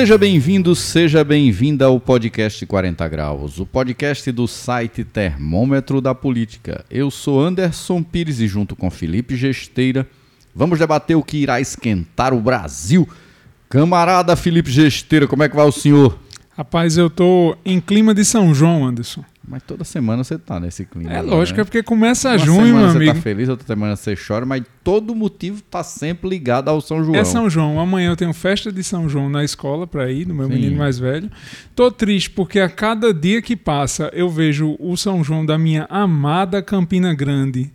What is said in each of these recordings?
Seja bem-vindo, seja bem-vinda ao podcast 40 Graus, o podcast do site Termômetro da Política. Eu sou Anderson Pires e, junto com Felipe Gesteira, vamos debater o que irá esquentar o Brasil. Camarada Felipe Gesteira, como é que vai o senhor? Rapaz, eu tô em clima de São João, Anderson. Mas toda semana você tá nesse clima. É agora, lógico, né? é porque começa Uma junho, semana meu você amigo. tá feliz, outra semana você chora, mas todo motivo tá sempre ligado ao São João. É São João. Amanhã eu tenho festa de São João na escola para ir, no meu Sim. menino mais velho. Tô triste porque a cada dia que passa eu vejo o São João da minha amada Campina Grande. Tá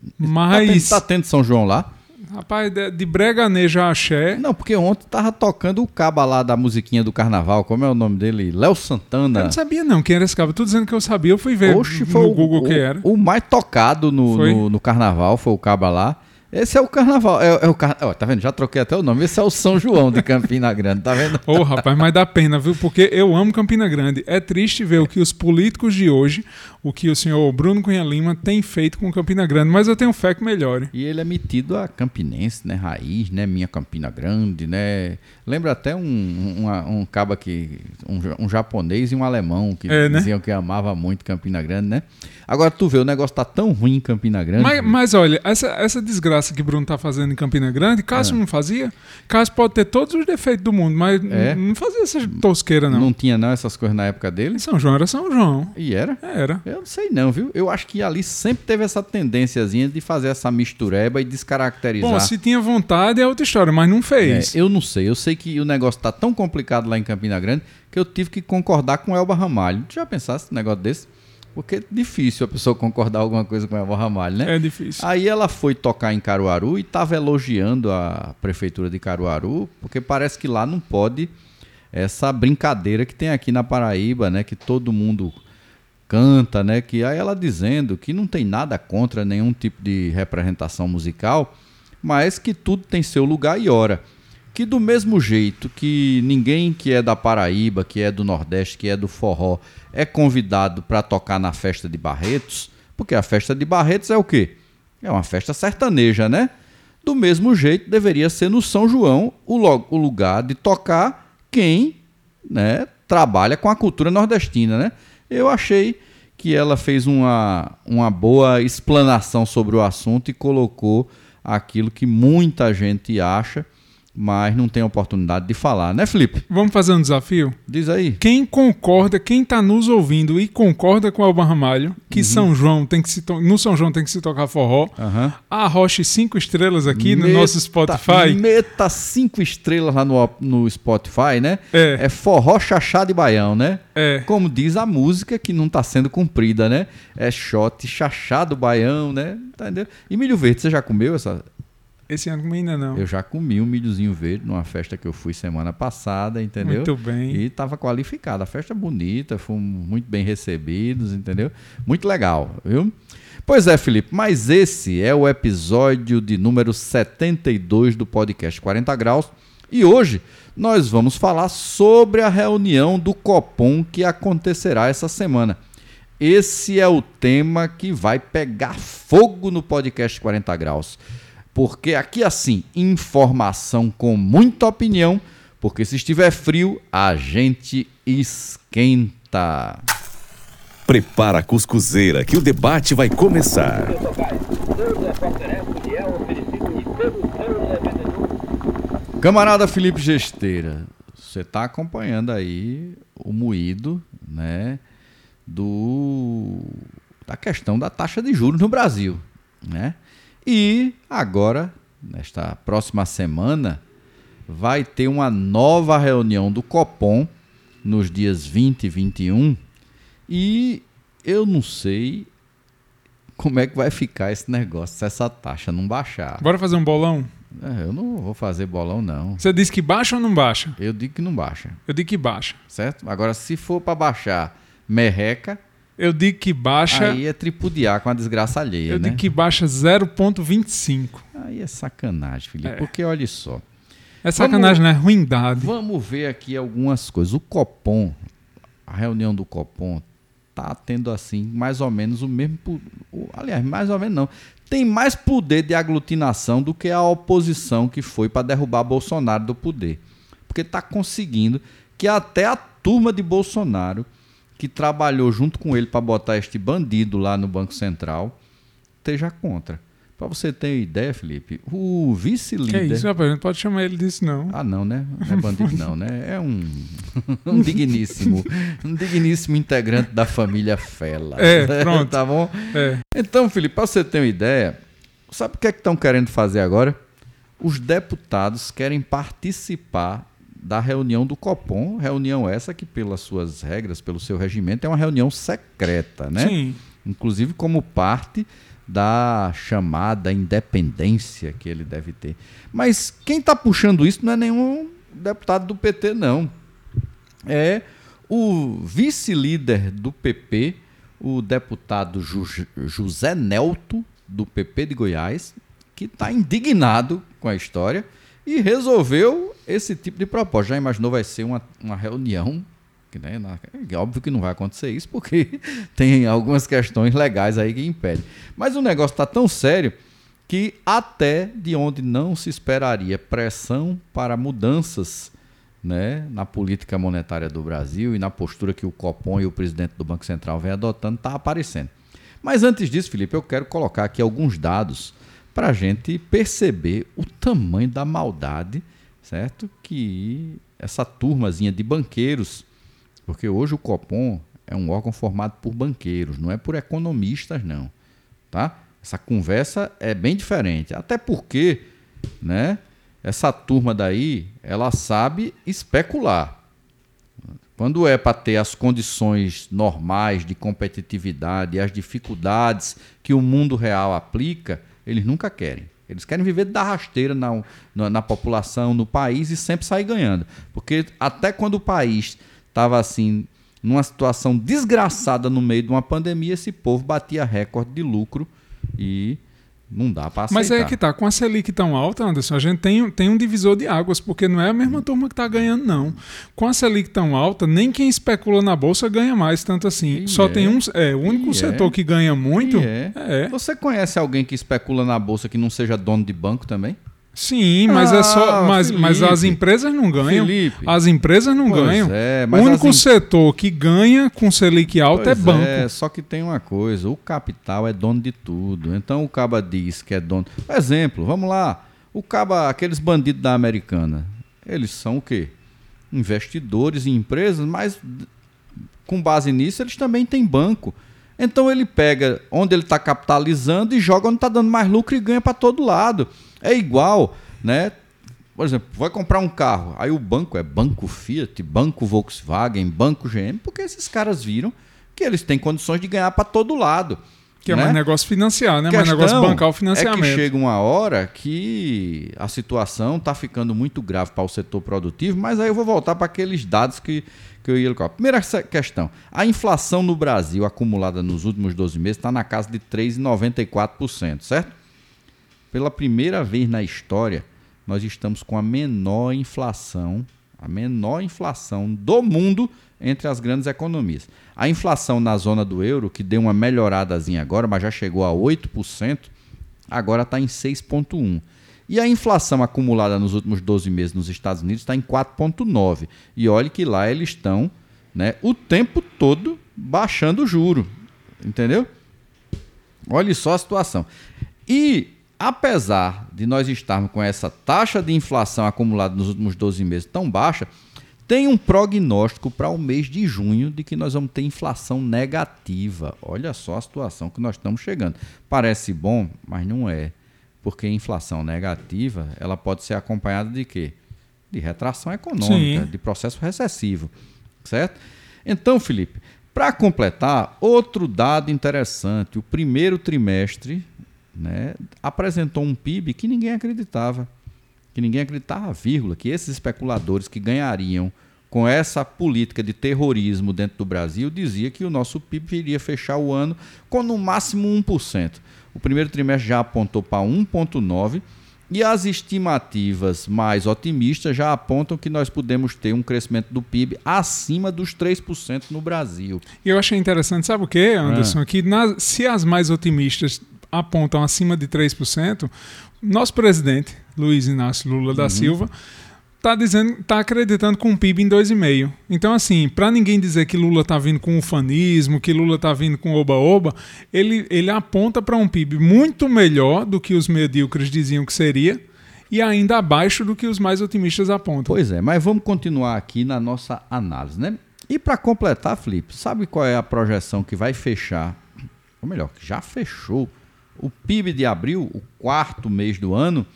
tendo, Mas, tá tendo São João lá? Rapaz, de, de breganejo a axé. Não, porque ontem tava tocando o caba lá da musiquinha do carnaval, como é o nome dele? Léo Eu Santana. não sabia não quem era esse cara. Tô dizendo que eu sabia, eu fui ver Oxe, no Google o, que era. o mais tocado no, no, no carnaval, foi o caba lá. Esse é o carnaval. É, é o car... Ó, tá vendo? Já troquei até o nome. Esse é o São João de Campina Grande, tá vendo? Ô, rapaz, mas dá pena, viu? Porque eu amo Campina Grande. É triste ver o que os políticos de hoje, o que o senhor Bruno Cunha Lima tem feito com Campina Grande, mas eu tenho fé que melhore. E ele é metido a campinense, né? Raiz, né? Minha Campina Grande, né? Lembra até um, um, um caba que. Um, um japonês e um alemão que É, né? diziam que amava muito Campina Grande, né? Agora tu vê, o negócio tá tão ruim em Campina Grande. Mas, mas olha, essa, essa desgraça que Bruno tá fazendo em Campina Grande, Cássio não fazia. Cássio pode ter todos os defeitos do mundo, mas É? não fazia essa tosqueira, não. não tinha não essas coisas na época dele. São João era São João. E era? Era. Eu não sei não, viu? Eu acho que ali sempre teve essa tendênciazinha de fazer essa mistureba e descaracterizar. Bom, se tinha vontade é outra história, mas não É, fez. eu não sei. Eu sei que o negócio tá tão complicado lá em Campina Grande que eu tive que concordar com Elba Ramalho. Tu já pensasse num negócio desse? Porque é difícil a pessoa concordar alguma coisa com Elba Ramalho, né? É difícil. Aí ela foi tocar em Caruaru e estava elogiando a prefeitura de Caruaru, porque parece que lá não pode essa brincadeira que tem aqui na Paraíba, né? Que todo mundo canta, né? Que aí ela dizendo que não tem nada contra nenhum tipo de representação musical, mas que tudo tem seu lugar e hora. Que do mesmo jeito que ninguém que é da Paraíba, que é do Nordeste, que é do forró, é convidado para tocar na festa de Barretos, porque a festa de Barretos é o quê? É uma festa sertaneja, né? Do mesmo jeito deveria ser no São João o, lugar de tocar quem né, trabalha com a cultura nordestina, né? Eu achei que ela fez uma, uma boa explanação sobre o assunto e colocou aquilo que muita gente acha, mas não tem oportunidade de falar, né, Felipe? Vamos fazer um desafio? Diz aí. Quem concorda, quem tá nos ouvindo e concorda com o Alban Ramalho, Uhum. que São João tem que se no São João tem que se tocar forró, Aham. arroche cinco estrelas aqui no Meta- nosso Spotify. Meta cinco estrelas lá no, no Spotify, né? É. É forró, chachá de baião, né? É. Como diz a música que não está sendo cumprida, né? É shot, chachá do baião, né? Entendeu? E milho verde, você já comeu essa? Esse ano ainda não. Eu já comi um milhozinho verde numa festa que eu fui semana passada, entendeu? Muito bem. E estava qualificada. A festa bonita, fomos muito bem recebidos, entendeu? Muito legal, viu? Pois é, Felipe, mas esse é o episódio de número 72 do podcast 40 Graus. E hoje nós vamos falar sobre a reunião do Copom que acontecerá essa semana. Esse é o tema que vai pegar fogo no podcast 40 Graus. Porque aqui assim, informação com muita opinião, porque se estiver frio, a gente esquenta. Prepara a cuscuzeira que o debate vai começar. Camarada Felipe Gesteira, você está acompanhando aí o moído, né, do da questão da taxa de juros no Brasil, né? E agora, nesta próxima semana, vai ter uma nova reunião do Copom nos dias 20 e 21 e eu não sei como é que vai ficar esse negócio se essa taxa não baixar. Bora fazer um bolão? É, eu não vou fazer bolão, não. Você disse que baixa ou não baixa? Eu digo que não baixa, Eu digo que baixa. certo? Agora, se for para baixar merreca, Eu digo que baixa. aí é tripudiar com a desgraça alheia, eu né? digo que baixa 0,25. Aí é sacanagem, Felipe. É. Porque olha só. É sacanagem, Vamos- né? Ruindade. Vamos ver aqui algumas coisas. O Copom, a reunião do Copom, tá tendo assim, mais ou menos o mesmo. Aliás, mais ou menos não. Tem mais poder de aglutinação do que a oposição que foi para derrubar Bolsonaro do poder. Porque porque está conseguindo que até a turma de Bolsonaro, que trabalhou junto com ele para botar este bandido lá no Banco Central, esteja contra. Para você ter ideia, Felipe, o vice-líder. Que isso, rapaz? Não pode chamar ele disso, não. Ah, não, né? Não é bandido, não, né? É um, um digníssimo, um digníssimo integrante da família Fela. É, pronto. tá bom? É. Então, Felipe, para você ter uma ideia, sabe o que é que estão querendo fazer agora? Os deputados querem participar da reunião do Copom, reunião essa que, pelas suas regras, pelo seu regimento, é uma reunião secreta, né? Sim. Inclusive como parte da chamada independência que ele deve ter. Mas quem está puxando isso não é nenhum deputado do PT, não. É o vice-líder do PP, o deputado Ju José Nelto, do PP de Goiás, que está indignado com a história e resolveu esse tipo de proposta. Já imaginou vai ser uma, uma reunião que, né, na, é óbvio que não vai acontecer isso, porque tem algumas questões legais aí que impedem. Mas o negócio está tão sério que até de onde não se esperaria pressão para mudanças né, na política monetária do Brasil e na postura que o Copom e o presidente do Banco Central vem adotando, está aparecendo. Mas antes disso, Felipe, eu quero colocar aqui alguns dados para a gente perceber o tamanho da maldade, certo? Que essa turmazinha de banqueiros porque hoje o Copom é um órgão formado por banqueiros, não é por economistas, não. Tá? Essa conversa é bem diferente. Até porque, né? Essa turma daí, ela sabe especular. Quando é para ter as condições normais de competitividade e as dificuldades que o mundo real aplica, eles nunca querem. Eles querem viver da rasteira na, na, na população, no país e sempre sair ganhando. Porque até quando o país estava assim, numa situação desgraçada no meio de uma pandemia, esse povo batia recorde de lucro e não dá para aceitar. Mas é que tá, com a Selic tão alta, Anderson, a gente tem, tem um divisor de águas, porque não é a mesma turma que está ganhando, não. Com a Selic tão alta, nem quem especula na Bolsa ganha mais, tanto assim. E Só é. tem um. É, o único E setor é. que ganha muito. É. é. Você conhece alguém que especula na bolsa que não seja dono de banco também? Sim, mas é só. Ah, Mas, mas as empresas não ganham. Felipe. As empresas não Pois ganham. é, o único as setor que ganha com Selic alta é Pois banco. É, só que tem uma coisa, o capital é dono de tudo. Então o Caba diz que é dono. Exemplo, vamos lá. O Caba, aqueles bandidos da Americana, eles são o quê? Investidores em empresas, mas com base nisso eles também têm banco. Então ele pega onde ele está capitalizando e joga onde está dando mais lucro e ganha para todo lado. É igual, né? Por exemplo, vai comprar um carro, aí o banco é banco Fiat, banco Volkswagen, banco GM, porque esses caras viram que eles têm condições de ganhar para todo lado. Que é né? mais negócio financiar, né? Mais negócio bancar o É financiamento. que chega uma hora que a situação está ficando muito grave para o setor produtivo, mas aí eu vou voltar para aqueles dados que, que eu ia colocar. Primeira questão: a inflação no Brasil acumulada nos últimos 12 meses está na casa de 3,94%, certo? Pela primeira vez na história, nós estamos com a menor inflação, a menor inflação do mundo entre as grandes economias. A inflação na zona do euro, que deu uma melhoradazinha agora, mas já chegou a 8%, agora está em 6,1%. E a inflação acumulada nos últimos 12 meses nos Estados Unidos está em 4,9%. E olhe que lá eles estão né, o tempo todo baixando o juro. Entendeu? Olhe só a situação. E apesar de nós estarmos com essa taxa de inflação acumulada nos últimos 12 meses tão baixa, tem um prognóstico para o mês de junho de que nós vamos ter inflação negativa. Olha só a situação que nós estamos chegando. Parece bom, mas não é. Porque a inflação negativa, ela pode ser acompanhada de quê? De retração econômica, Sim. de processo recessivo, certo? Então, Felipe, para completar, outro dado interessante, o primeiro trimestre né, apresentou um PIB que ninguém acreditava. Que ninguém acreditava, vírgula, que esses especuladores que ganhariam com essa política de terrorismo dentro do Brasil dizia que o nosso PIB iria fechar o ano com no máximo 1%. O primeiro trimestre já apontou para 1,9%. E as estimativas mais otimistas já apontam que nós podemos ter um crescimento do PIB acima dos 3% no Brasil. E eu achei interessante, sabe o que, Ah. Anderson? Que nas- se as mais otimistas apontam acima de 3%, nosso presidente, Luiz Inácio Lula Uhum. da Silva, tá dizendo, tá acreditando com um PIB em 2,5. Então, assim, para ninguém dizer que Lula tá vindo com ufanismo, que Lula tá vindo com oba-oba, ele, ele aponta para um PIB muito melhor do que os medíocres diziam que seria e ainda abaixo do que os mais otimistas apontam. Pois é, mas vamos continuar aqui na nossa análise, né? E para completar, Felipe, sabe qual é a projeção que vai fechar, ou melhor, que já fechou o PIB de abril, o quarto mês do ano?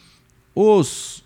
Os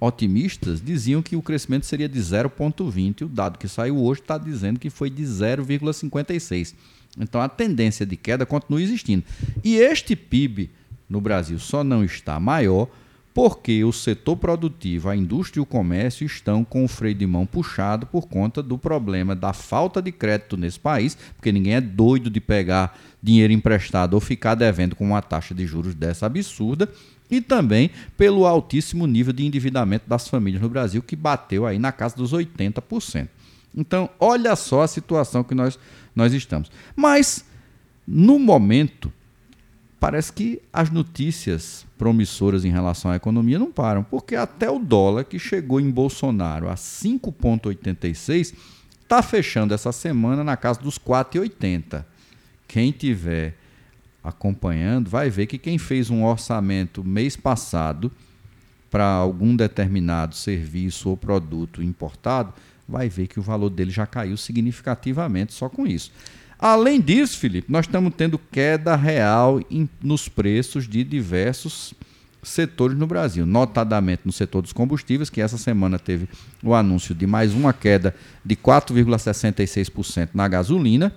otimistas diziam que o crescimento seria de 0,20. O dado que saiu hoje está dizendo que foi de 0,56. Então a tendência de queda continua existindo. E este PIB no Brasil só não está maior porque o setor produtivo, a indústria e o comércio estão com o freio de mão puxado por conta do problema da falta de crédito nesse país, porque ninguém é doido de pegar dinheiro emprestado ou ficar devendo com uma taxa de juros dessa absurda, e também pelo altíssimo nível de endividamento das famílias no Brasil, que bateu aí na casa dos 80%. Então, olha só a situação que nós, nós estamos. Mas, no momento, parece que as notícias promissoras em relação à economia não param, porque até o dólar, que chegou em Bolsonaro a 5,86, está fechando essa semana na casa dos 4,80. Quem tiver acompanhando vai ver que quem fez um orçamento mês passado para algum determinado serviço ou produto importado vai ver que o valor dele já caiu significativamente só com isso. Além disso, Felipe, nós estamos tendo queda real em, nos preços de diversos setores no Brasil, notadamente no setor dos combustíveis, que essa semana teve o anúncio de mais uma queda de 4,66% na gasolina,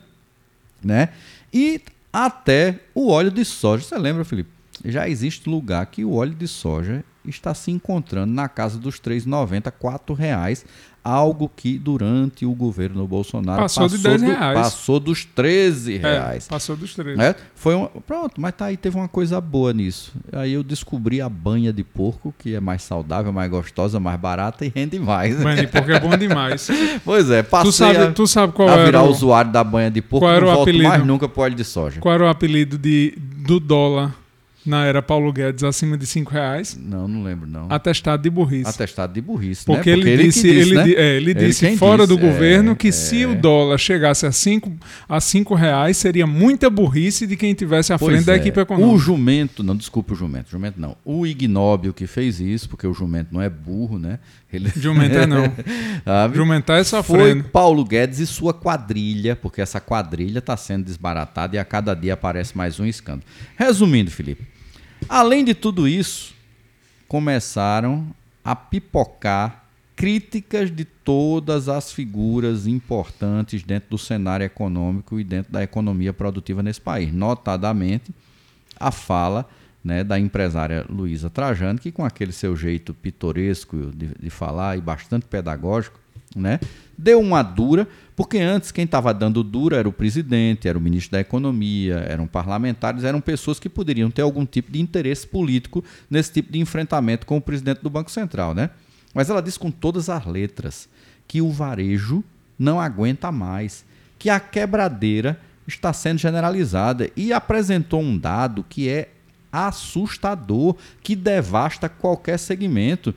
né? E até o óleo de soja. Você lembra, Felipe? Já existe lugar que o óleo de soja está se encontrando na casa dos R$ 3,90, R$ reais algo que durante o governo Bolsonaro passou, passou de 10 reais. passou dos 13 é, reais. É, passou dos 13. É, foi um, pronto, mas tá aí, teve uma coisa boa nisso. Aí eu descobri a banha de porco, que é mais saudável, mais gostosa, mais barata e rende mais. Banha de porco é bom demais. pois é, passei tu sabe, a, tu sabe qual a era virar o... usuário da banha de porco, qual era não o apelido, mais nunca pro óleo de soja. Qual era o apelido de, do dólar na era Paulo Guedes acima de 5 reais. Não, não lembro não. Atestado de burrice. Atestado de burrice, Porque né? Porque ele, disse, ele, disse, ele, né? é, ele, ele disse fora disse, do é, governo que é, se o dólar chegasse a 5 a cinco reais seria muita burrice de quem tivesse à pois frente da é. equipe econômica. O jumento, não, desculpa o jumento, jumento não. O ignóbil que fez isso, porque o jumento não é burro, né? Ele... Jumentar não. Jumentar é sofrendo. Foi Paulo Guedes e sua quadrilha, porque essa quadrilha está sendo desbaratada e a cada dia aparece mais um escândalo. Resumindo, Felipe, além de tudo isso, começaram a pipocar críticas de todas as figuras importantes dentro do cenário econômico e dentro da economia produtiva nesse país, notadamente a fala né, da empresária Luísa Trajano, que com aquele seu jeito pitoresco de, de falar e bastante pedagógico, né, deu uma dura, porque antes quem estava dando dura era o presidente, era o ministro da Economia, eram parlamentares, eram pessoas que poderiam ter algum tipo de interesse político nesse tipo de enfrentamento com o presidente do Banco Central. Né? Mas ela diz com todas as letras que o varejo não aguenta mais, que a quebradeira está sendo generalizada e apresentou um dado que é assustador que devasta qualquer segmento,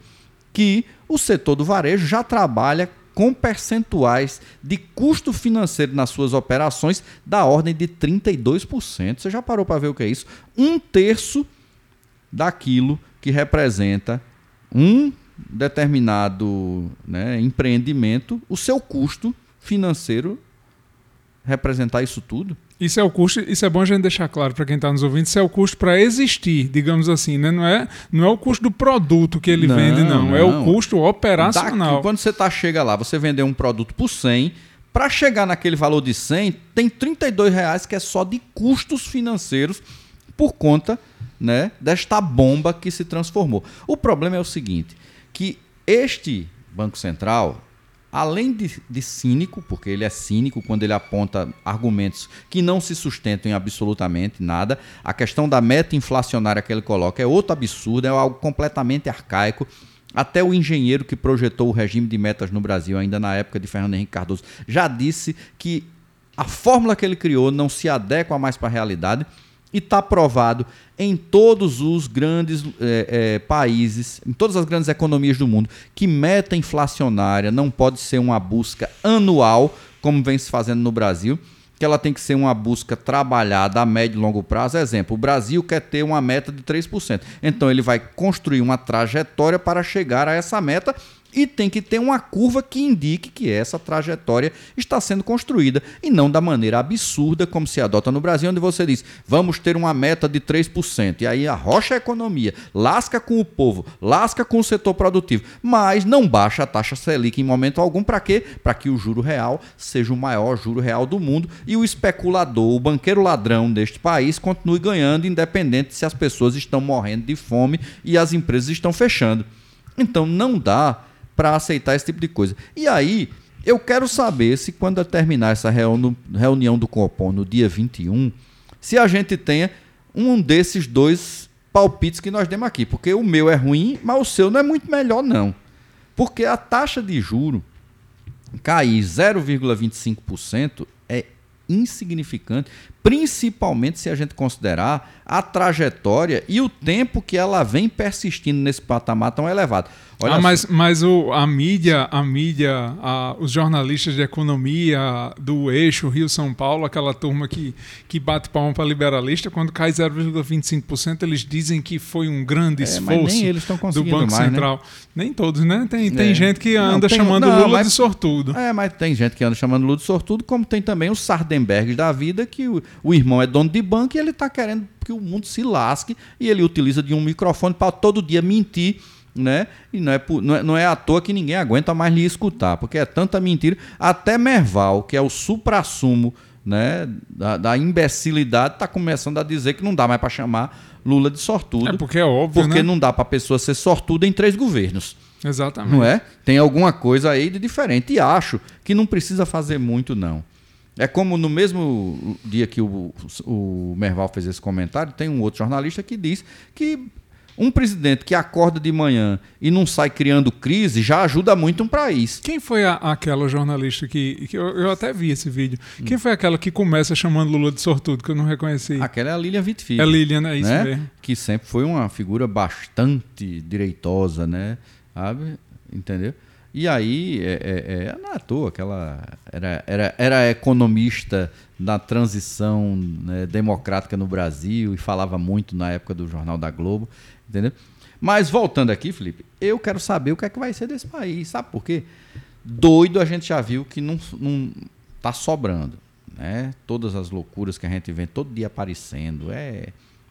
que o setor do varejo já trabalha com percentuais de custo financeiro nas suas operações da ordem de 32%. Você já parou para ver o que é isso? Um terço daquilo que representa um determinado né, empreendimento, o seu custo financeiro representar isso tudo. Isso é o custo, isso é bom a gente deixar claro para quem está nos ouvindo, isso é o custo para existir, digamos assim, né? Não é, não é o custo do produto que ele não, vende, não. não. É o custo operacional. Daqui, quando você tá, chega lá, você vender um produto por 100, para chegar naquele valor de 100, tem 32 reais que é só de custos financeiros por conta né, desta bomba que se transformou. O problema é o seguinte, que este Banco Central, além de, de, cínico, porque ele é cínico quando ele aponta argumentos que não se sustentam em absolutamente nada, a questão da meta inflacionária que ele coloca é outro absurdo, é algo completamente arcaico. Até o engenheiro que projetou o regime de metas no Brasil, ainda na época de Fernando Henrique Cardoso, já disse que a fórmula que ele criou não se adequa mais para a realidade e está provado em todos os grandes é, é, países, em todas as grandes economias do mundo, que meta inflacionária não pode ser uma busca anual, como vem se fazendo no Brasil, que ela tem que ser uma busca trabalhada a médio e longo prazo. Exemplo, o Brasil quer ter uma meta de 3%. Então ele vai construir uma trajetória para chegar a essa meta e tem que ter uma curva que indique que essa trajetória está sendo construída e não da maneira absurda como se adota no Brasil, onde você diz vamos ter uma meta de 3%. E aí arrocha a economia, lasca com o povo, lasca com o setor produtivo, mas não baixa a taxa Selic em momento algum. Para quê? Para que o juro real seja o maior juro real do mundo e o especulador, o banqueiro ladrão deste país continue ganhando, independente se as pessoas estão morrendo de fome e as empresas estão fechando. Então não dá para aceitar esse tipo de coisa. E aí, eu quero saber se quando terminar essa reunião do Copom no dia 21, se a gente tenha um desses dois palpites que nós demos aqui, porque o meu é ruim, mas o seu não é muito melhor não. Porque a taxa de juro cair 0,25% é insignificante, principalmente se a gente considerar a trajetória e o tempo que ela vem persistindo nesse patamar tão elevado. Olha ah, mas, mas o, a mídia, a mídia, a, os jornalistas de economia do eixo Rio-São Paulo, aquela turma que, que bate palma para liberalista, quando cai 0,25%, eles dizem que foi um grande é, esforço do Banco mais, né? Central. Né? Nem todos, né? Tem, tem é. gente que anda não, tem, chamando não, Lula mas, de sortudo. É, mas tem gente que anda chamando Lula de sortudo, como tem também o Sardenberg da vida, que o, o irmão é dono de banco e ele está querendo que o mundo se lasque e ele utiliza de um microfone para todo dia mentir né? E não é, não, é, não é à toa que ninguém aguenta mais lhe escutar, porque é tanta mentira. Até Merval, que é o supra-sumo né, da, da imbecilidade, está começando a dizer que não dá mais para chamar Lula de sortudo. É porque é óbvio, Porque né? não dá para a pessoa ser sortuda em três governos. Exatamente. Não é? Tem alguma coisa aí de diferente. E acho que não precisa fazer muito, não. É como no mesmo dia que o, o Merval fez esse comentário, tem um outro jornalista que diz que um presidente que acorda de manhã e não sai criando crise já ajuda muito um país. Quem foi a, aquela jornalista que. que eu, eu, até vi esse vídeo. Quem foi aquela que começa chamando Lula de sortudo, que eu não reconheci? Aquela é a Lilian Wittfilho. É Lilian, é isso né? mesmo. Que sempre foi uma figura bastante direitosa, né? Sabe? Entendeu? E aí, é, é, é, não é à toa que ela era, era, era economista da transição né, democrática no Brasil e falava muito na época do Jornal da Globo. Entendeu? Mas voltando aqui, Felipe, eu quero saber o que é que vai ser desse país. Sabe por quê? Doido a gente já viu que não, não tá sobrando. Né? Todas as loucuras que a gente vê todo dia aparecendo. É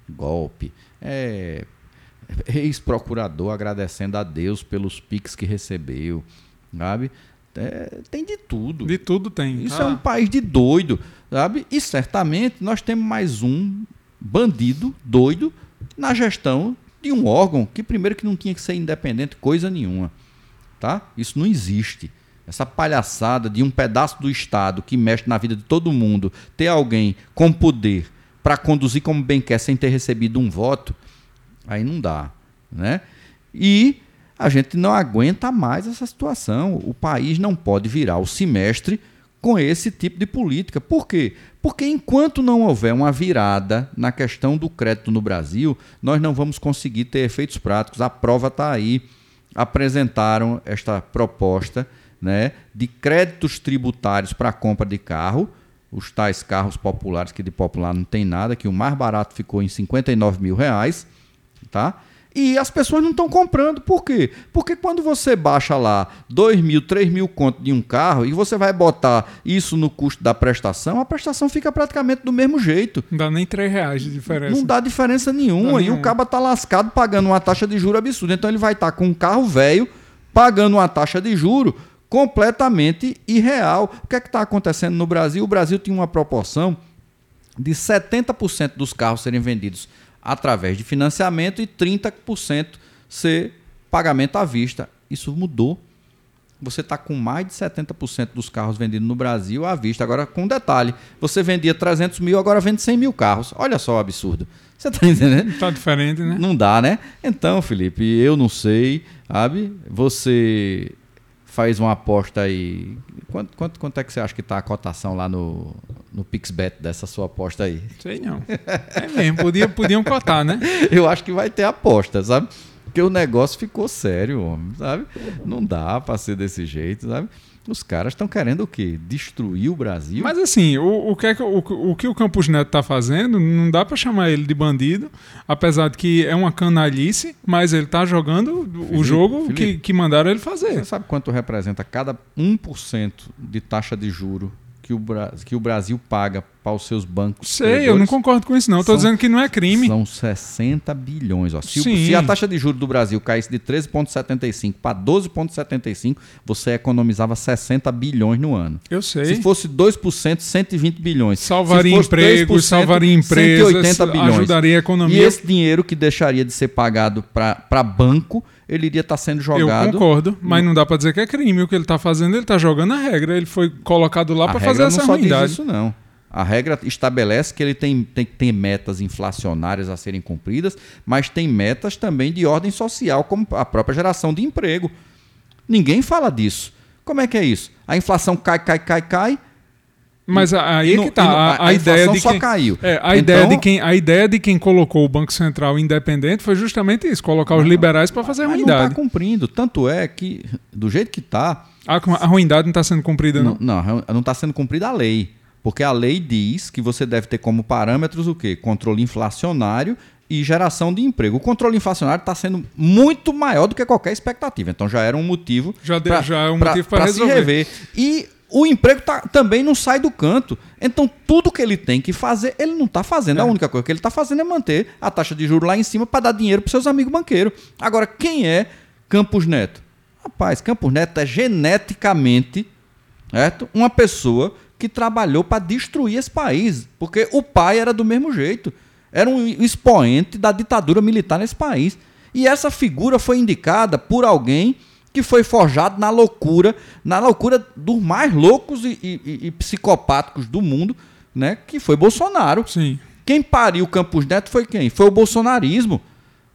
golpe, é ex-procurador agradecendo a Deus pelos piques que recebeu, sabe? É, tem de tudo. De tudo tem. Isso ah. é um país de doido, sabe? E certamente nós temos mais um bandido doido na gestão de um órgão que primeiro que não tinha que ser independente coisa nenhuma, tá? Isso não existe. Essa palhaçada de um pedaço do Estado que mexe na vida de todo mundo, ter alguém com poder para conduzir como bem quer sem ter recebido um voto, aí não dá, né? E a gente não aguenta mais essa situação. O país não pode virar o semestre com esse tipo de política. Por quê? Porque enquanto não houver uma virada na questão do crédito no Brasil, nós não vamos conseguir ter efeitos práticos. A prova está aí. Apresentaram esta proposta né, de créditos tributários para compra de carro, os tais carros populares, que de popular não tem nada, que o mais barato ficou em 59 mil reais, tá? E as pessoas não estão comprando. Por quê? Porque quando você baixa lá 2 mil, 3 mil conto de um carro e você vai botar isso no custo da prestação, a prestação fica praticamente do mesmo jeito. Não dá nem 3 reais de diferença. Não dá diferença nenhuma. Dá e o caba tá lascado pagando uma taxa de juro absurda. Então ele vai estar tá com um carro velho pagando uma taxa de juro completamente irreal. O que é que está acontecendo no Brasil? O Brasil tinha uma proporção de 70% dos carros serem vendidos através de financiamento e 30% ser pagamento à vista. Isso mudou. Você está com mais de 70% dos carros vendidos no Brasil à vista. Agora, com um detalhe: você vendia 300 mil, agora vende 100 mil carros. Olha só o absurdo. Você está entendendo? Está diferente, né? Não dá, né? Então, Felipe, eu não sei, sabe? Você faz uma aposta aí. Quanto, quanto, quanto é que você acha que está a cotação lá no, no PixBet dessa sua aposta aí? Sei não. É mesmo, podia, podiam cotar, né? Eu acho que vai ter aposta, sabe? Porque o negócio ficou sério, homem, sabe? Não dá pra ser desse jeito, sabe? Os caras estão querendo o quê? Destruir o Brasil? Mas assim, o, o, que, é que, o, o que o Campos Neto está fazendo, não dá para chamar ele de bandido, apesar de que é uma canalice, mas ele está jogando Felipe, o jogo Felipe, que, que mandaram ele fazer. Você sabe quanto representa cada 1% de taxa de juro que o, que o Brasil paga para os seus bancos. Sei, eu não concordo com isso, não. Estou dizendo que não é crime. São 60 bilhões. Ó. Se, se, a taxa de juros do Brasil caísse de 13,75 para 12,75, você economizava 60 bilhões no ano. Eu sei. Se fosse 2%, 120 bilhões. Salvaria empregos, salvaria empresas, 180 bilhões. ajudaria a economia. E esse dinheiro que deixaria de ser pagado para banco ele iria estar tá sendo jogado. Eu concordo, mas não dá para dizer que é crime. O que ele está fazendo, ele está jogando a regra. Ele foi colocado lá para fazer essa não ruindade. Diz isso não. A regra estabelece que ele tem, tem ter metas inflacionárias a serem cumpridas, mas tem metas também de ordem social, como a própria geração de emprego. Ninguém fala disso. Como é que é isso? A inflação cai, cai, cai, cai mas aí é que tá. A, a, a ideia de quem, caiu. É, a, então, ideia de quem, a ideia de quem colocou o Banco Central independente foi justamente isso: colocar os liberais para fazer a ruindade. Não está cumprindo. Tanto é que, do jeito que está. A, a ruindade não está sendo cumprida, não? Não, não está sendo cumprida a lei. Porque a lei diz que você deve ter como parâmetros o quê? Controle inflacionário e geração de emprego. O controle inflacionário está sendo muito maior do que qualquer expectativa. Então já era um motivo para é um se rever. E o emprego tá, também não sai do canto. Então, tudo que ele tem que fazer, ele não está fazendo. É. A única coisa que ele está fazendo é manter a taxa de juros lá em cima para dar dinheiro para seus amigos banqueiros. Agora, quem é Campos Neto? Rapaz, Campos Neto é geneticamente certo? uma pessoa que trabalhou para destruir esse país. Porque o pai era do mesmo jeito. Era um expoente da ditadura militar nesse país. E essa figura foi indicada por alguém que foi forjado na loucura, na loucura dos mais loucos e, e, e psicopáticos do mundo, né? Que foi Bolsonaro. Sim. Quem pariu Campos Neto foi quem? Foi o bolsonarismo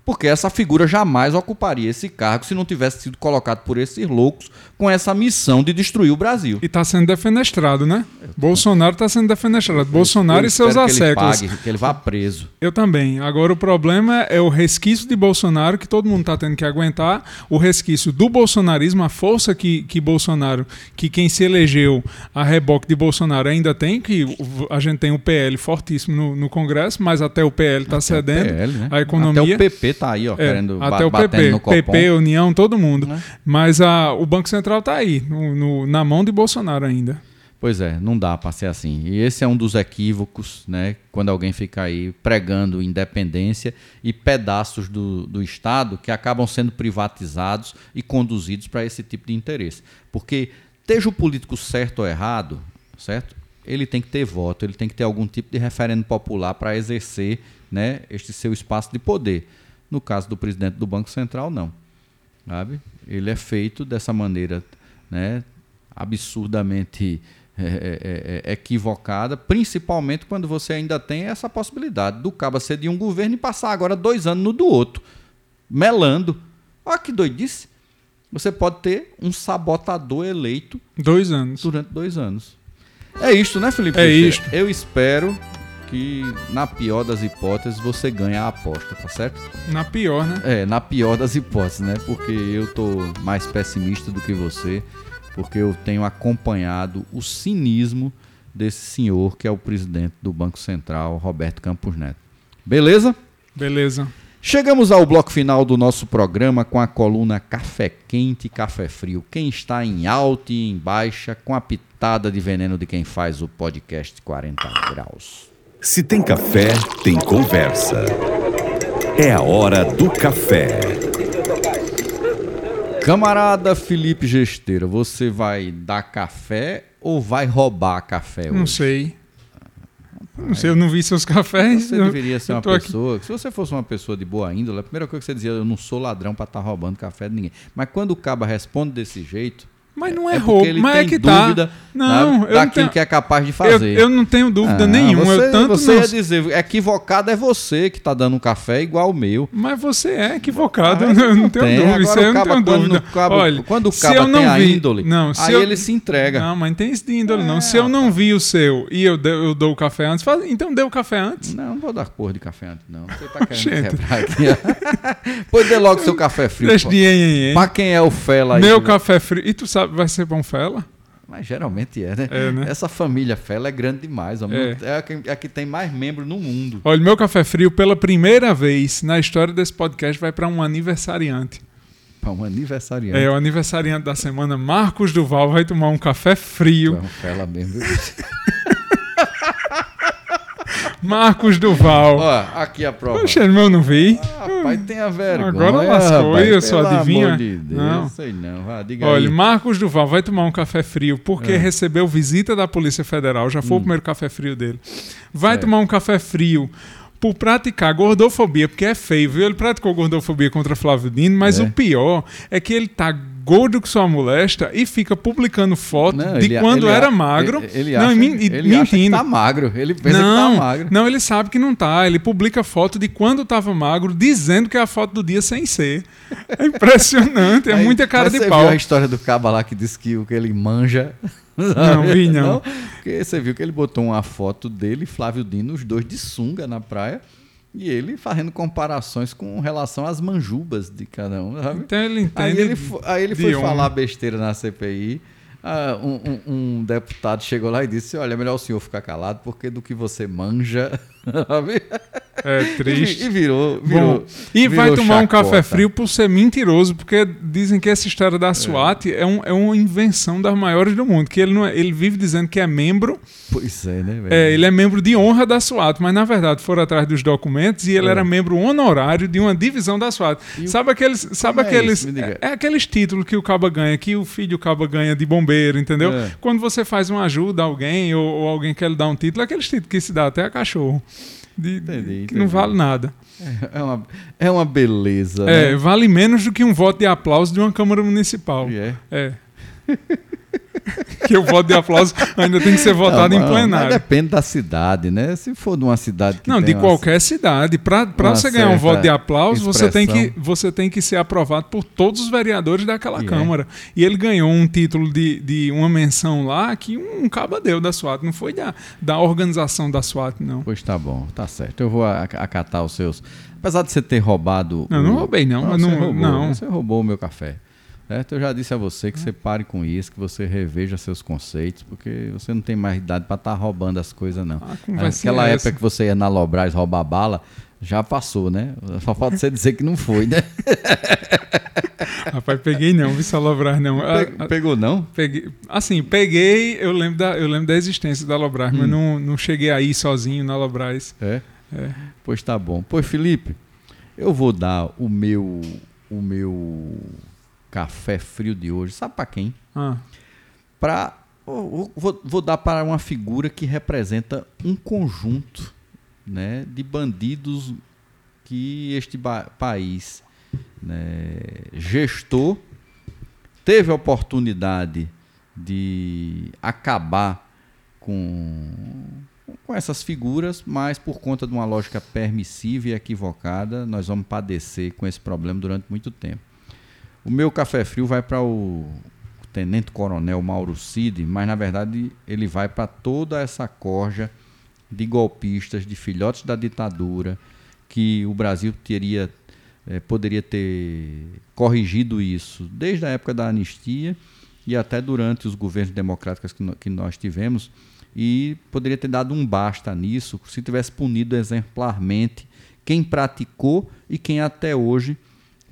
porque essa figura jamais ocuparia esse cargo se não tivesse sido colocado por esses loucos com essa missão de destruir o Brasil. E está sendo defenestrado, né? Bolsonaro está sendo defenestrado. Bolsonaro eu e seus asseclas. Que, que ele vá preso. Eu também. Agora o problema é o resquício de Bolsonaro que todo mundo está tendo que aguentar, o resquício do bolsonarismo, a força que, que Bolsonaro, que quem se elegeu a reboque de Bolsonaro ainda tem, que a gente tem o PL fortíssimo no, no Congresso, mas até o PL está cedendo. PL, né? A economia. Até o PP tá aí, ó, é, querendo até o PP, no PP, União, todo mundo. É. Mas a, o Banco Central tá aí, no, no, na mão de Bolsonaro ainda. Pois é, não dá para ser assim. E esse é um dos equívocos, né? Quando alguém fica aí pregando independência e pedaços do, do Estado que acabam sendo privatizados e conduzidos para esse tipo de interesse. Porque, esteja o político certo ou errado, certo? Ele tem que ter voto, ele tem que ter algum tipo de referendo popular para exercer né, este seu espaço de poder. No caso do presidente do Banco Central, não. Sabe? Ele é feito dessa maneira né, absurdamente é, é, é, equivocada, principalmente quando você ainda tem essa possibilidade do cabo ser de um governo e passar agora dois anos no do outro, melando. Olha que doidice. Você pode ter um sabotador eleito dois anos. durante dois anos. É isto, né, Felipe? É isto. Eu espero que, na pior das hipóteses, você ganha a aposta, tá certo? Na pior, né? É, na pior das hipóteses, né? Porque eu tô mais pessimista do que você, porque eu tenho acompanhado o cinismo desse senhor que é o presidente do Banco Central, Roberto Campos Neto. Beleza? Beleza. Chegamos ao bloco final do nosso programa com a coluna Café Quente e Café Frio. Quem está em alta e em baixa, com a pitada de veneno de quem faz o podcast 40 Graus. Se tem café, tem conversa. É a hora do café. Camarada Felipe Gesteira, você vai dar café ou vai roubar café hoje? Não sei. Não sei, eu não vi seus cafés. Você deveria ser uma pessoa. Aqui. Se você fosse uma pessoa de boa índole, a primeira coisa que você dizia, eu não sou ladrão para estar tá roubando café de ninguém. Mas quando o caba responde desse jeito, Mas não é, é roubo, ele mas tem é que dúvida tá. Não, né, eu não daquilo tenho, que é capaz de eu, fazer. eu não tenho dúvida Ah, nenhuma. Você, eu tanto você não- ia dizer, equivocado é você que tá dando um café igual o meu. Mas você é equivocado, Ah, eu não, eu não tenho tem. dúvida. Agora Isso aí eu não tenho quando dúvida. Olha, quando o eu não tem a vi, índole, não, aí eu, ele se entrega. Não, mas não tem isso de índole, não. É, Se eu não vi o seu e eu, de- eu dou o café antes, então dê o café antes. Não, não vou dar cor de café antes, não. Você tá querendo quebrar aqui. pois dê logo seu café frio. Pra quem é o Fela aí? Meu né? café frio. E tu sabe, vai ser bom fela? Mas geralmente é, né? É, né? Essa família Fela é grande demais. ó. É. É, a, que, é a que tem mais membros no mundo. Olha, meu café frio, pela primeira vez na história desse podcast, vai para um aniversariante. Pra um aniversariante. É, o aniversariante da semana, Marcos Duval, vai tomar um café frio. É um Fela mesmo. Marcos Duval. Ó, aqui a prova. Poxa, irmão, não vi. Rapaz, tenha vergonha. Agora lascou, rapaz, eu sou pelo adivinha? amor de Deus, Não. sei não. Vá, diga Olha, aí. Marcos Duval vai tomar um café frio porque É. recebeu visita da Polícia Federal. Já foi o primeiro café frio dele. Vai Hum. Tomar um café frio por praticar gordofobia, porque é feio, viu? Ele praticou gordofobia contra Flávio Dino, mas É. o pior é que ele tá gordo que sua molesta e fica publicando foto Não, de ele- quando ele era a- magro. Ele, ele não, acha, min- e ele acha que mentindo. tá magro. Ele pensa não, que tá magro. não, ele sabe que não tá. Ele publica foto de quando tava magro, dizendo que é a foto do dia sem ser. É impressionante, é Aí- muita cara de você pau. viu a história do caba lá que disse que o que ele manja? Não, vi não. Porque você viu que ele botou uma foto dele e Flávio Dino, os dois de sunga na praia, e ele fazendo comparações com relação às manjubas de cada um, sabe? Então ele entende. Aí ele, aí ele foi homem. falar besteira na CPI. ah, um, um- um deputado chegou lá e disse: Olha, é melhor o senhor ficar calado, porque do que você manja. É E triste. E virou. virou Bom, e vai virou tomar um café frio por ser mentiroso, porque dizem que essa história da SWAT é, um- é uma invenção das maiores do mundo. Que ele, não é- ele vive dizendo que é membro, Pois é, né, velho? é, ele é membro de honra da SWAT, mas na verdade foram atrás dos documentos e ele É. era membro honorário de uma divisão da SWAT. E Sabe aqueles, sabe é aqueles, é, é aqueles títulos que o caba ganha, que o filho caba ganha de bombeiro, entendeu? É. Quando você faz uma ajuda a alguém ou, ou alguém quer lhe dar um título, é aqueles títulos que se dá até a cachorro. De- Entendi, que entendi. não vale nada. É uma, é uma beleza. É, né? vale menos do que um voto de aplauso de uma Câmara Municipal. E é. Que o voto de aplauso ainda tem que ser votado Não, em mas- plenário. Depende da cidade, né? Se for de uma cidade que Não, de uma- qualquer cidade. Para uma você ganhar um voto de aplauso, você tem, que, você tem que ser aprovado por todos os vereadores daquela é. Câmara. E ele ganhou um título de, de uma menção lá que um caba deu da SWAT. Não foi da, da organização da SWAT, não. Pois tá bom, tá certo. Eu vou acatar os seus. Apesar de você ter roubado. Não, o- não roubei, não, mas você não- roubou, não. Você roubou o meu café. Certo? Eu já disse a você que você pare com isso, que você reveja seus conceitos, porque você não tem mais idade para estar roubando as coisas, não. Ah, conversinha Aquela é época que você ia na Lobras roubar bala, já passou, né? Só falta você dizer que não foi, né? Rapaz, peguei não, vi Salobrar não. Ah, Pe- ah, Pegou não? Peguei, assim, peguei, eu lembro da, eu lembro da existência da Lobras, Hum. mas não, não cheguei aí sozinho na Lobras. É? É. Pois tá bom. Pois, Felipe, eu vou dar o meu o meu café frio de hoje. Sabe para quem? Ah, Pra, vou, vou- dar para uma figura que representa um conjunto né, de bandidos que este país né, gestou, teve a oportunidade de acabar com, com essas figuras, mas por conta de uma lógica permissiva e equivocada, nós vamos padecer com esse problema durante muito tempo. O meu café frio vai para o Tenente Coronel Mauro Cid, mas na verdade ele vai para toda essa corja de golpistas, de filhotes da ditadura, que o Brasil teria, eh, poderia ter corrigido isso desde a época da anistia e até durante os governos democráticos que, no- que nós tivemos, e poderia ter dado um basta nisso se tivesse punido exemplarmente quem praticou e quem até hoje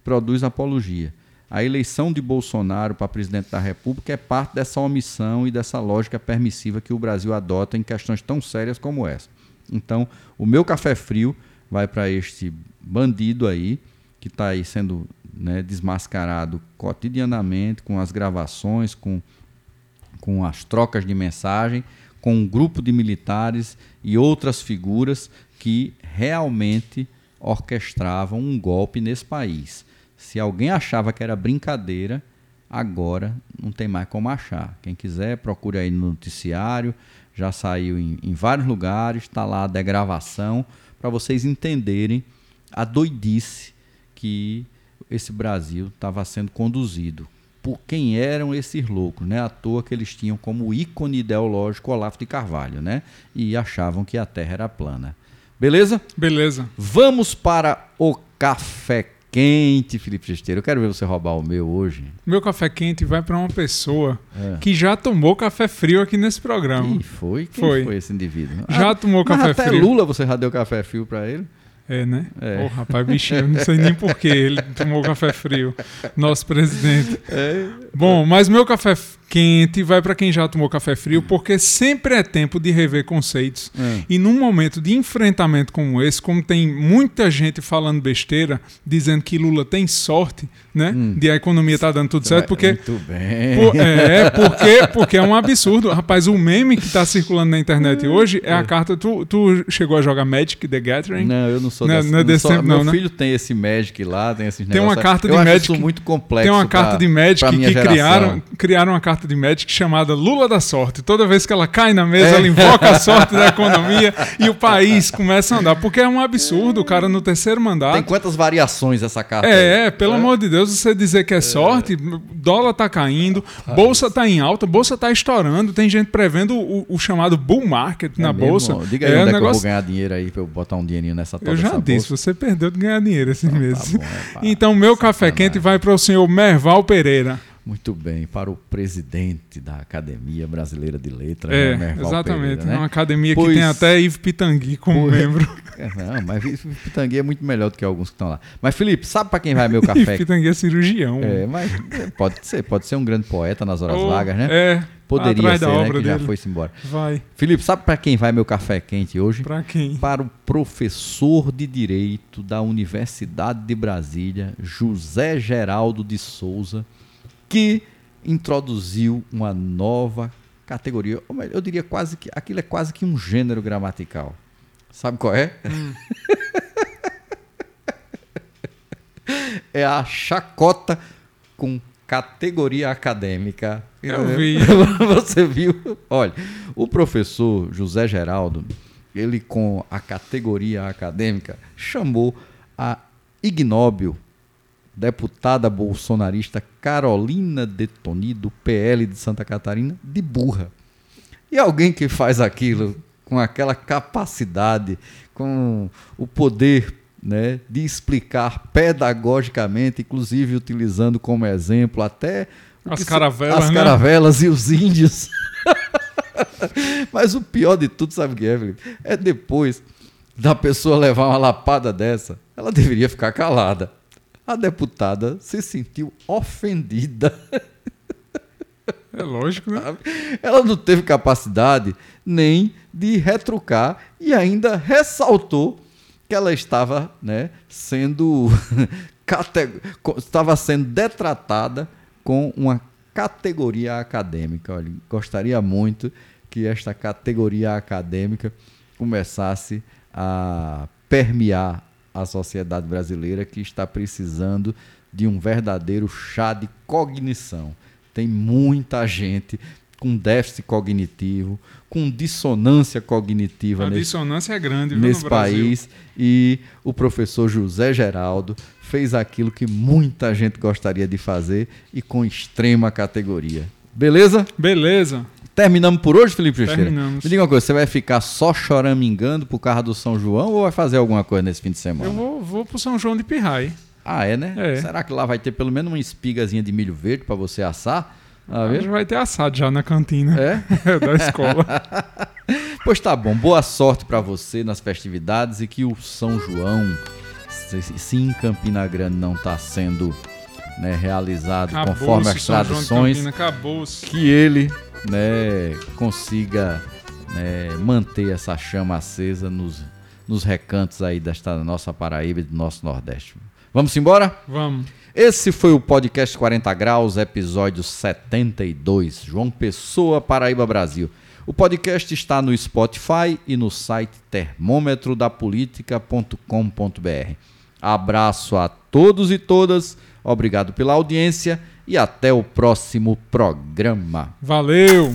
produz apologia. A eleição de Bolsonaro para presidente da República é parte dessa omissão e dessa lógica permissiva que o Brasil adota em questões tão sérias como essa. Então, o meu café frio vai para este bandido aí, que está aí sendo né, desmascarado cotidianamente, com as gravações, com, com as trocas de mensagem, com um grupo de militares e outras figuras que realmente orquestravam um golpe nesse país. Se alguém achava que era brincadeira, Agora não tem mais como achar. Quem quiser, procure aí no noticiário. Já saiu em, em vários lugares, está lá a degravação, para vocês entenderem a doidice que esse Brasil estava sendo conduzido. Por quem eram esses loucos, né? À toa que eles tinham como ícone ideológico Olavo de Carvalho, né? E achavam que a Terra era plana. Beleza? Beleza. Vamos para o café quente, Felipe Gesteiro. Eu quero ver você roubar o meu hoje. Meu café quente vai para uma pessoa é. que já tomou café frio aqui nesse programa. E foi? Quem foi, foi esse indivíduo? Já ah, tomou café até frio? Até Lula você já deu café frio para ele? É, né? É. Rapaz, bichinho, não sei nem porquê ele tomou café frio. Nosso presidente. É. Bom, mas meu café quente vai para quem já tomou café frio, porque sempre é tempo de rever conceitos. É. E num momento de enfrentamento como esse, como tem muita gente falando besteira, dizendo que Lula tem sorte, né? Hum. De a economia tá dando tudo certo, porque. Muito bem. Por, é, porque, porque é um absurdo. Rapaz, o meme que tá circulando na internet hoje é a é. carta. Tu, tu chegou a jogar Magic The Gathering? Não, eu não sou não, dessa, não é desse não, Meu né? filho tem esse Magic lá, tem esses Tem uma carta de Magic. muito complexo. Tem uma carta de Magic que criaram, criaram uma carta de Magic chamada Lula da Sorte. Toda vez que ela cai na mesa, é. ela invoca a sorte da economia e o país começa a andar. Porque é um absurdo o cara no terceiro mandato. Tem quantas variações essa carta? É, é pelo é. amor de Deus, você dizer que é, é. sorte, dólar tá caindo, bolsa tá em alta, bolsa tá estourando, tem gente prevendo o, o chamado bull market é na mesmo? bolsa. Diga aí é onde é negócio... que eu vou ganhar dinheiro aí pra eu botar um dinheirinho nessa Eu já disse, bolsa. você perdeu de ganhar dinheiro esses então, meses. Tá bom, então, meu café quente vai para o senhor Merval Pereira. Muito bem, para o presidente da Academia Brasileira de Letras, é, né, exatamente, Pereira, né? uma academia pois, que tem até Yves Pitangui como pois, membro. É, não, mas Yves Pitangui é muito melhor do que alguns que estão lá. Mas Felipe, sabe para quem vai meu café? Yves Pitangui é cirurgião. É, mas é, pode ser, pode ser um grande poeta nas horas oh, vagas, né? É. Poderia ser, né, que dele. já foi-se embora. Vai. Felipe, sabe para quem vai meu café quente hoje? Para quem? Para o professor de Direito da Universidade de Brasília, José Geraldo de Souza, que introduziu uma nova categoria. Eu diria quase que aquilo é quase que um gênero gramatical. Sabe qual é? Hum. é a chacota com categoria acadêmica. Eu vi. Você viu? Olha, o professor José Geraldo, ele com a categoria acadêmica, chamou a ignóbil deputada bolsonarista Carolina Detoni, do PL de Santa Catarina, de burra. E alguém que faz aquilo com aquela capacidade, com o poder né, de explicar pedagogicamente, inclusive utilizando como exemplo até as caravelas, as né? caravelas e os índios. Mas o pior de tudo, sabe o que é, Felipe? É depois da pessoa levar uma lapada dessa, ela deveria ficar calada a deputada se sentiu ofendida. É lógico, né? Ela não teve capacidade nem de retrucar e ainda ressaltou que ela estava, né, sendo estava sendo detratada com uma categoria acadêmica. Olha, gostaria muito que esta categoria acadêmica começasse a permear a sociedade brasileira que está precisando de um verdadeiro chá de cognição. Tem muita gente com déficit cognitivo, com dissonância cognitiva. A nesse, dissonância é grande nesse país. E o professor José Geraldo fez aquilo que muita gente gostaria de fazer e com extrema categoria. Beleza? Beleza. Terminamos por hoje, Felipe Teixeira? Terminamos. Me diga uma coisa, você vai ficar só choramingando por causa do São João ou vai fazer alguma coisa nesse fim de semana? Eu vou, vou pro São João de Pirrai. Ah, é, né? É. Será que lá vai ter pelo menos uma espigazinha de milho verde para você assar? Ah, já vai ter assado já na cantina é? da escola. pois tá bom, boa sorte para você nas festividades e que o São João, se, se em Campina Grande não está sendo né, realizado conforme as tradições, que ele né, consiga né, manter essa chama acesa nos, nos recantos aí desta nossa Paraíba e do nosso Nordeste. Vamos embora? Vamos. Esse foi o podcast 40 Graus, episódio 72. João Pessoa, Paraíba, Brasil. O podcast está no Spotify e no site termômetrodapolitica.com.br. Abraço a todos e todas. Obrigado pela audiência e até o próximo programa. Valeu!